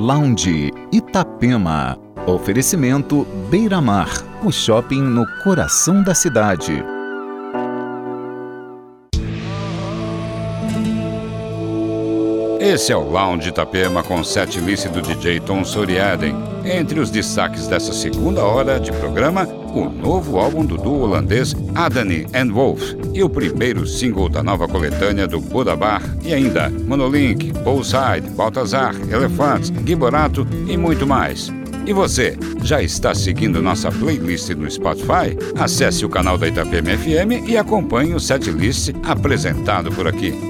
Lounge Itapema. Oferecimento Beira Mar, o shopping no coração da cidade. Esse é o Lounge Itapema com sete list do DJ Tom Soriaden. Entre os destaques dessa segunda hora de programa, o novo álbum do duo holandês Adani and Wolf e o primeiro single da nova coletânea do Budabar e ainda Monolink, Bullside, Baltazar, Elefantes, Giborato e muito mais. E você, já está seguindo nossa playlist no Spotify? Acesse o canal da Itapema FM e acompanhe o setlist apresentado por aqui.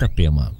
Itapema.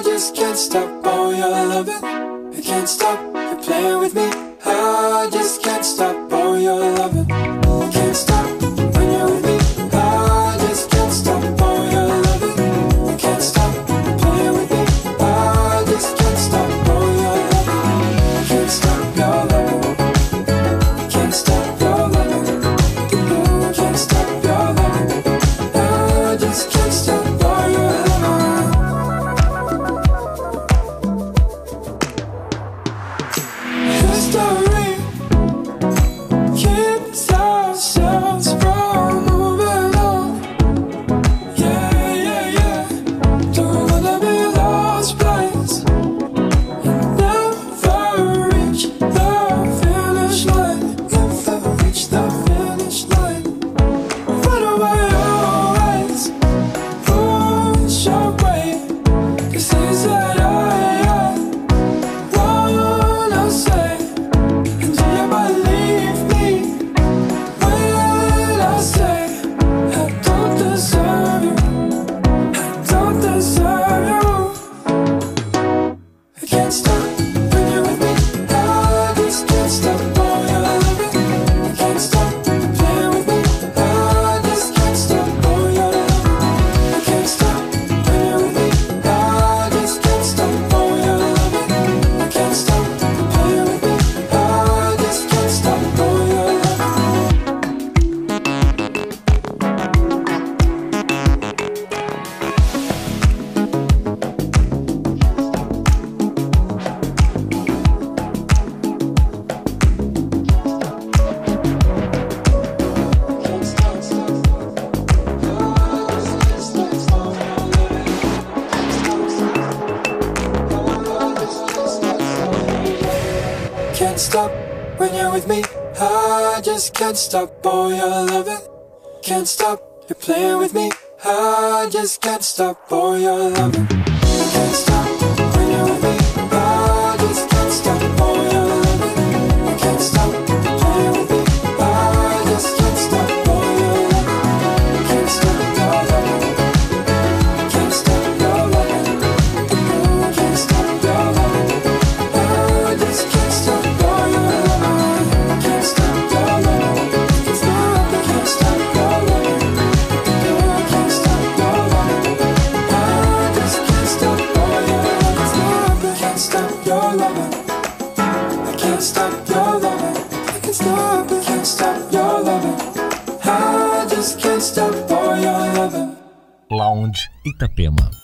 I just can't stop all your loving. I can't stop you playing with me. I just can't stop all your loving. I can't stop. When you're with me. I just can't stop. Boy, your loving can't stop. You're playing with me. I just can't stop. Boy, your loving can't stop. Itapema.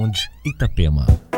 Lounge Itapema.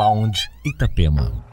Lounge Itapema.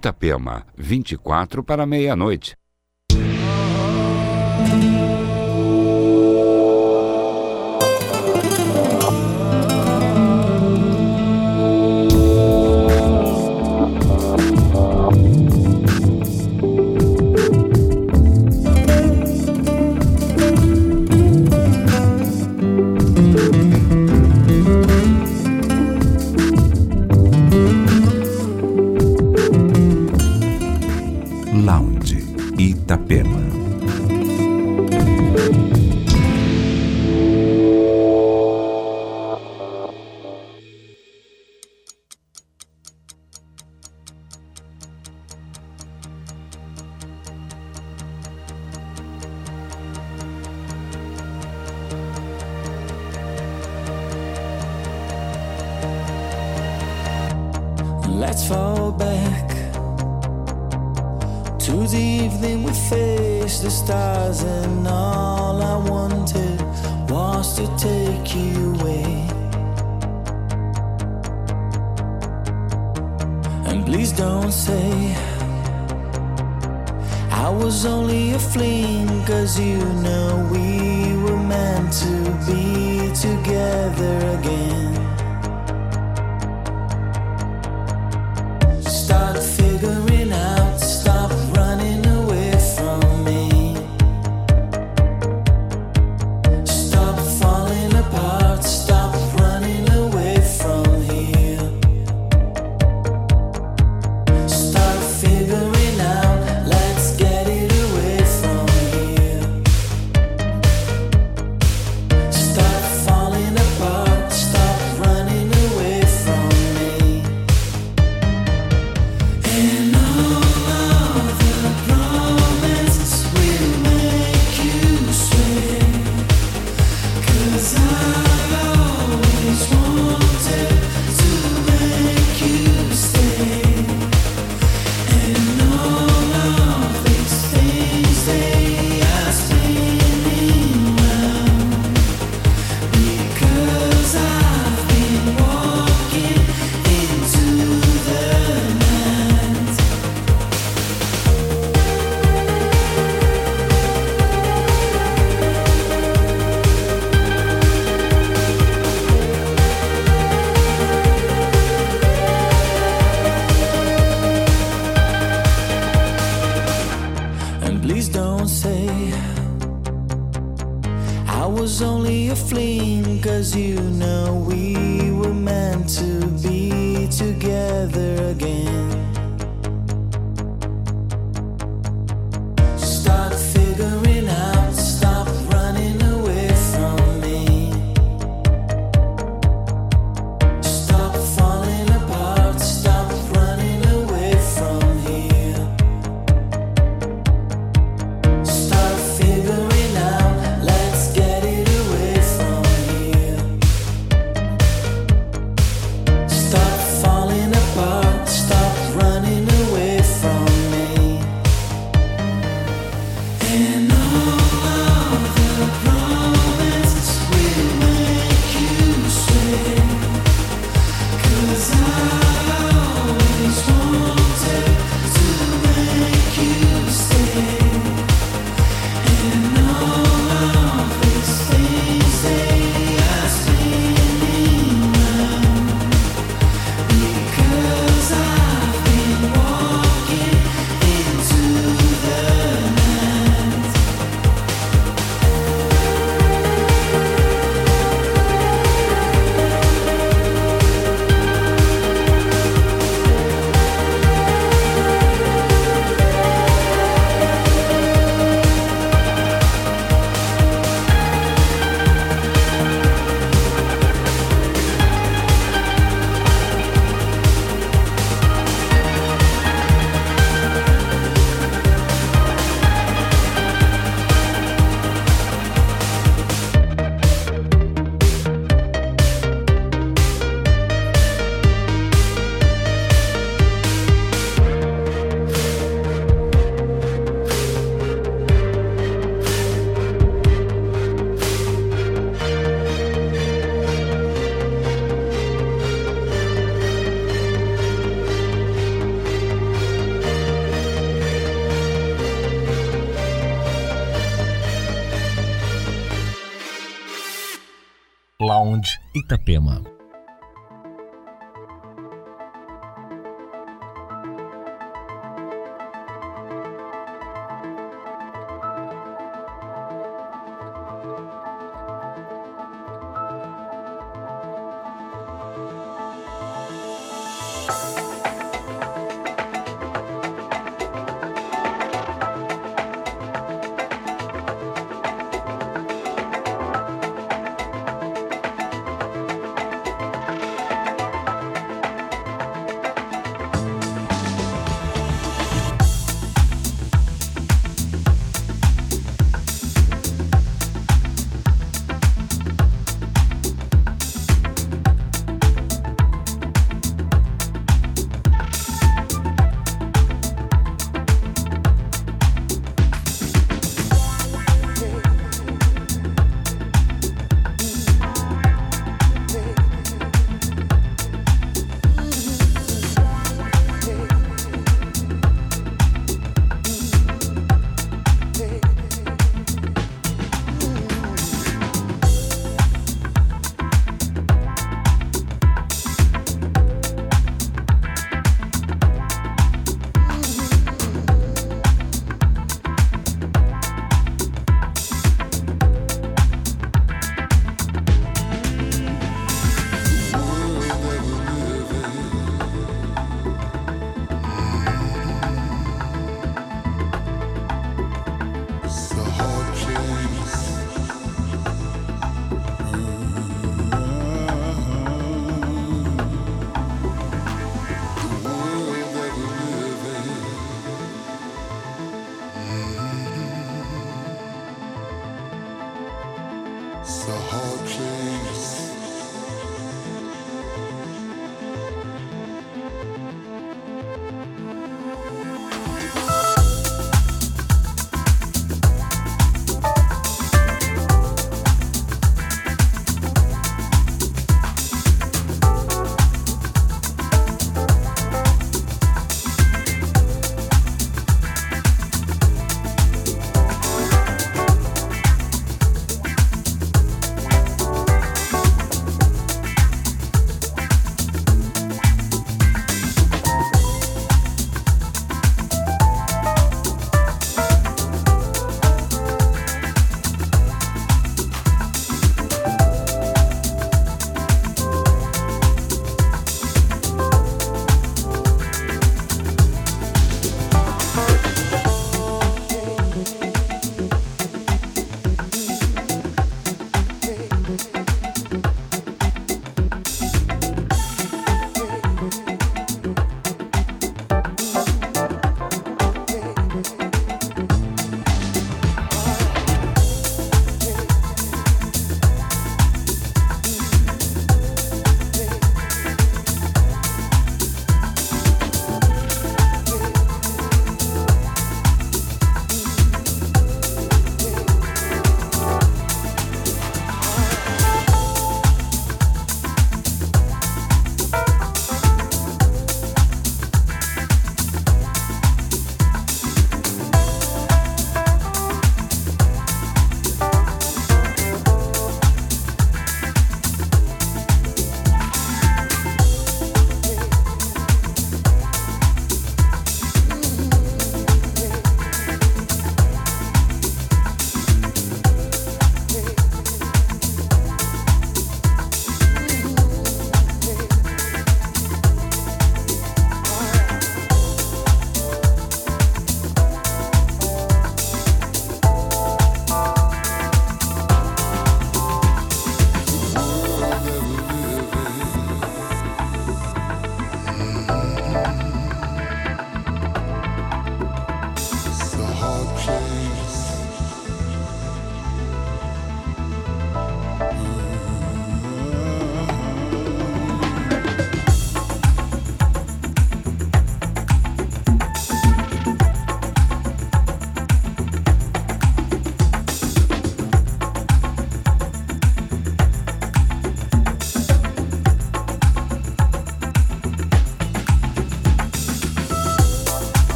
Itapema, 24 para meia-noite.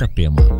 Itapema.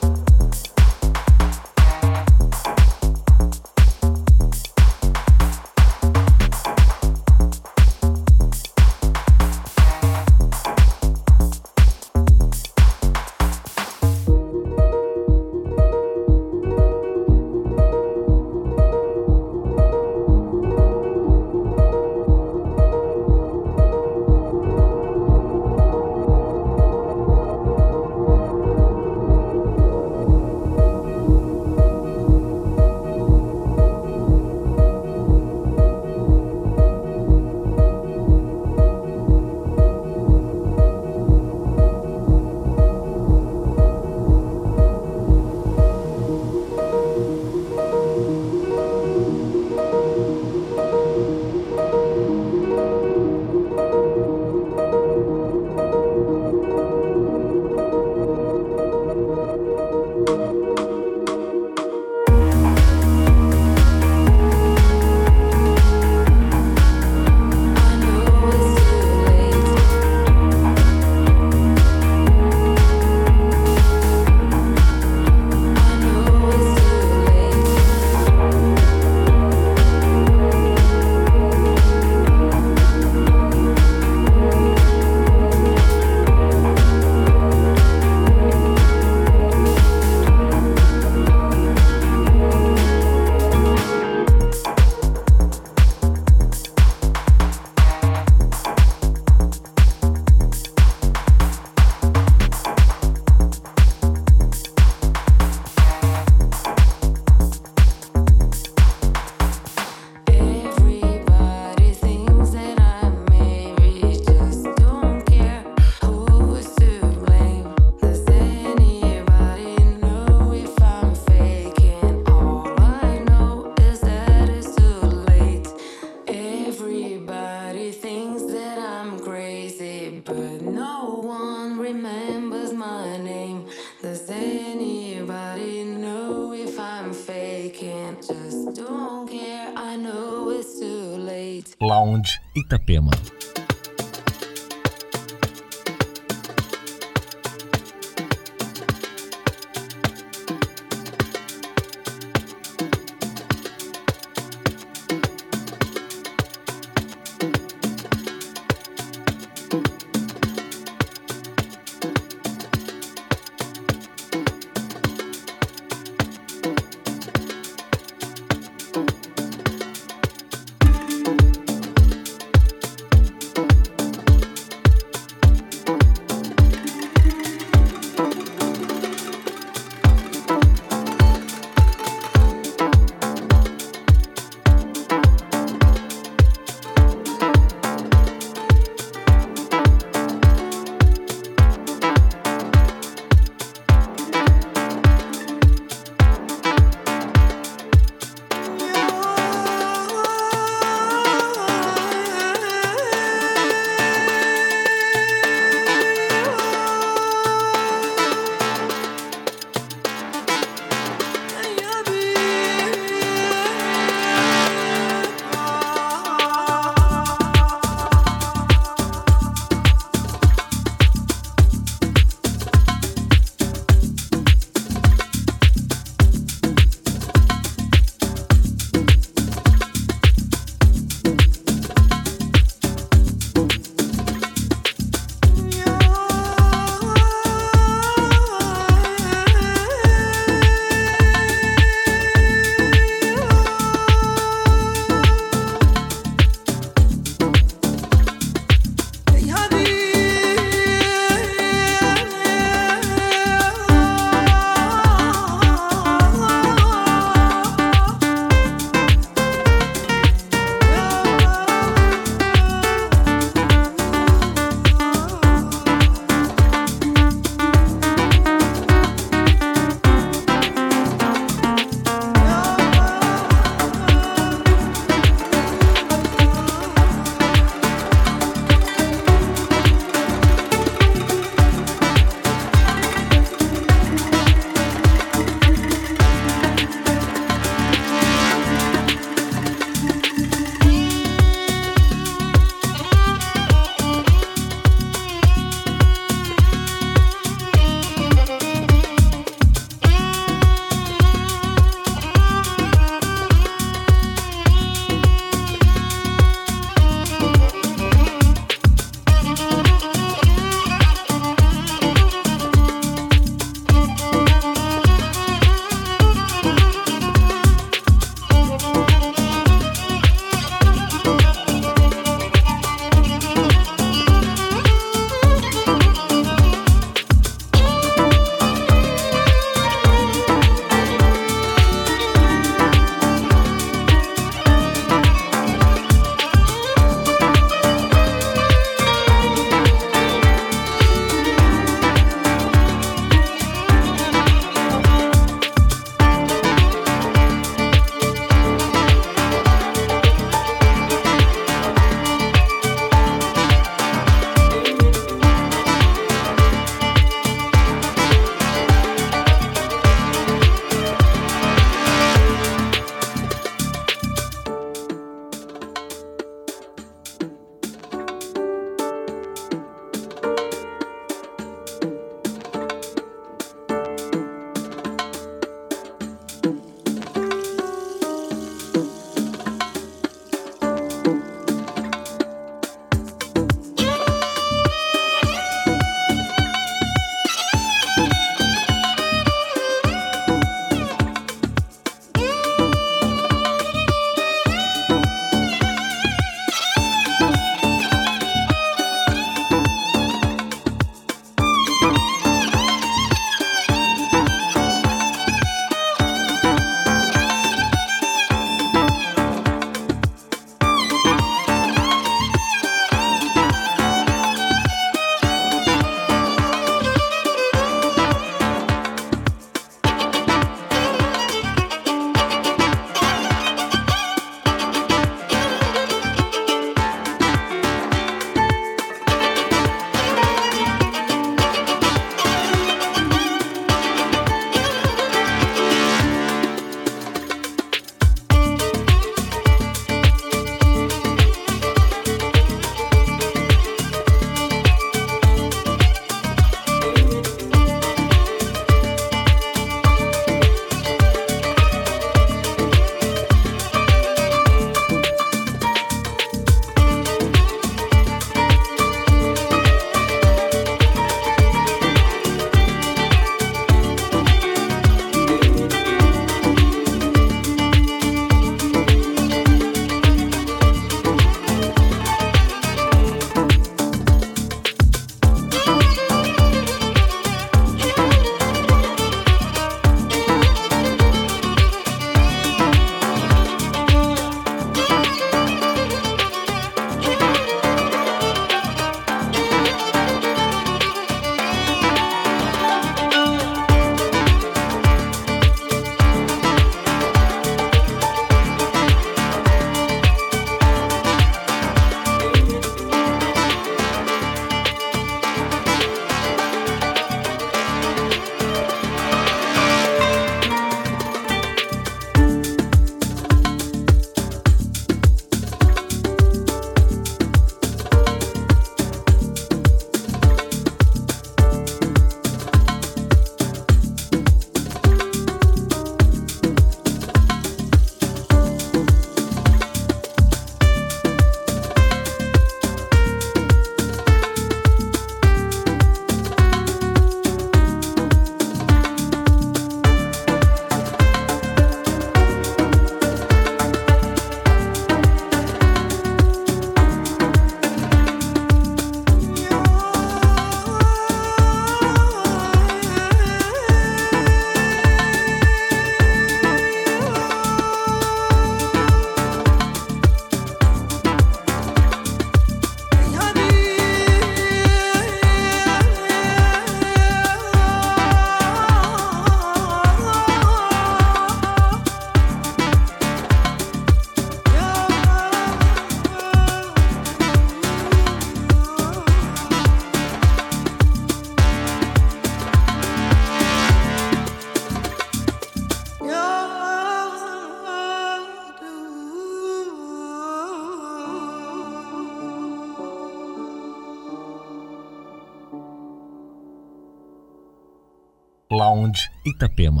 Itapema.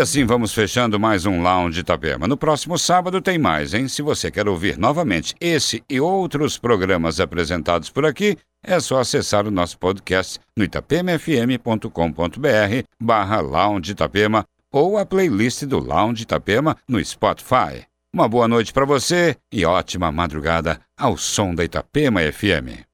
Assim vamos fechando mais um Lounge Itapema. No próximo sábado tem mais, hein? Se você quer ouvir novamente esse e outros programas apresentados por aqui, é só acessar o nosso podcast no itapemafm.com.br barra Lounge Itapema ou a playlist do Lounge Itapema no Spotify. Uma boa noite para você e ótima madrugada ao som da Itapema FM.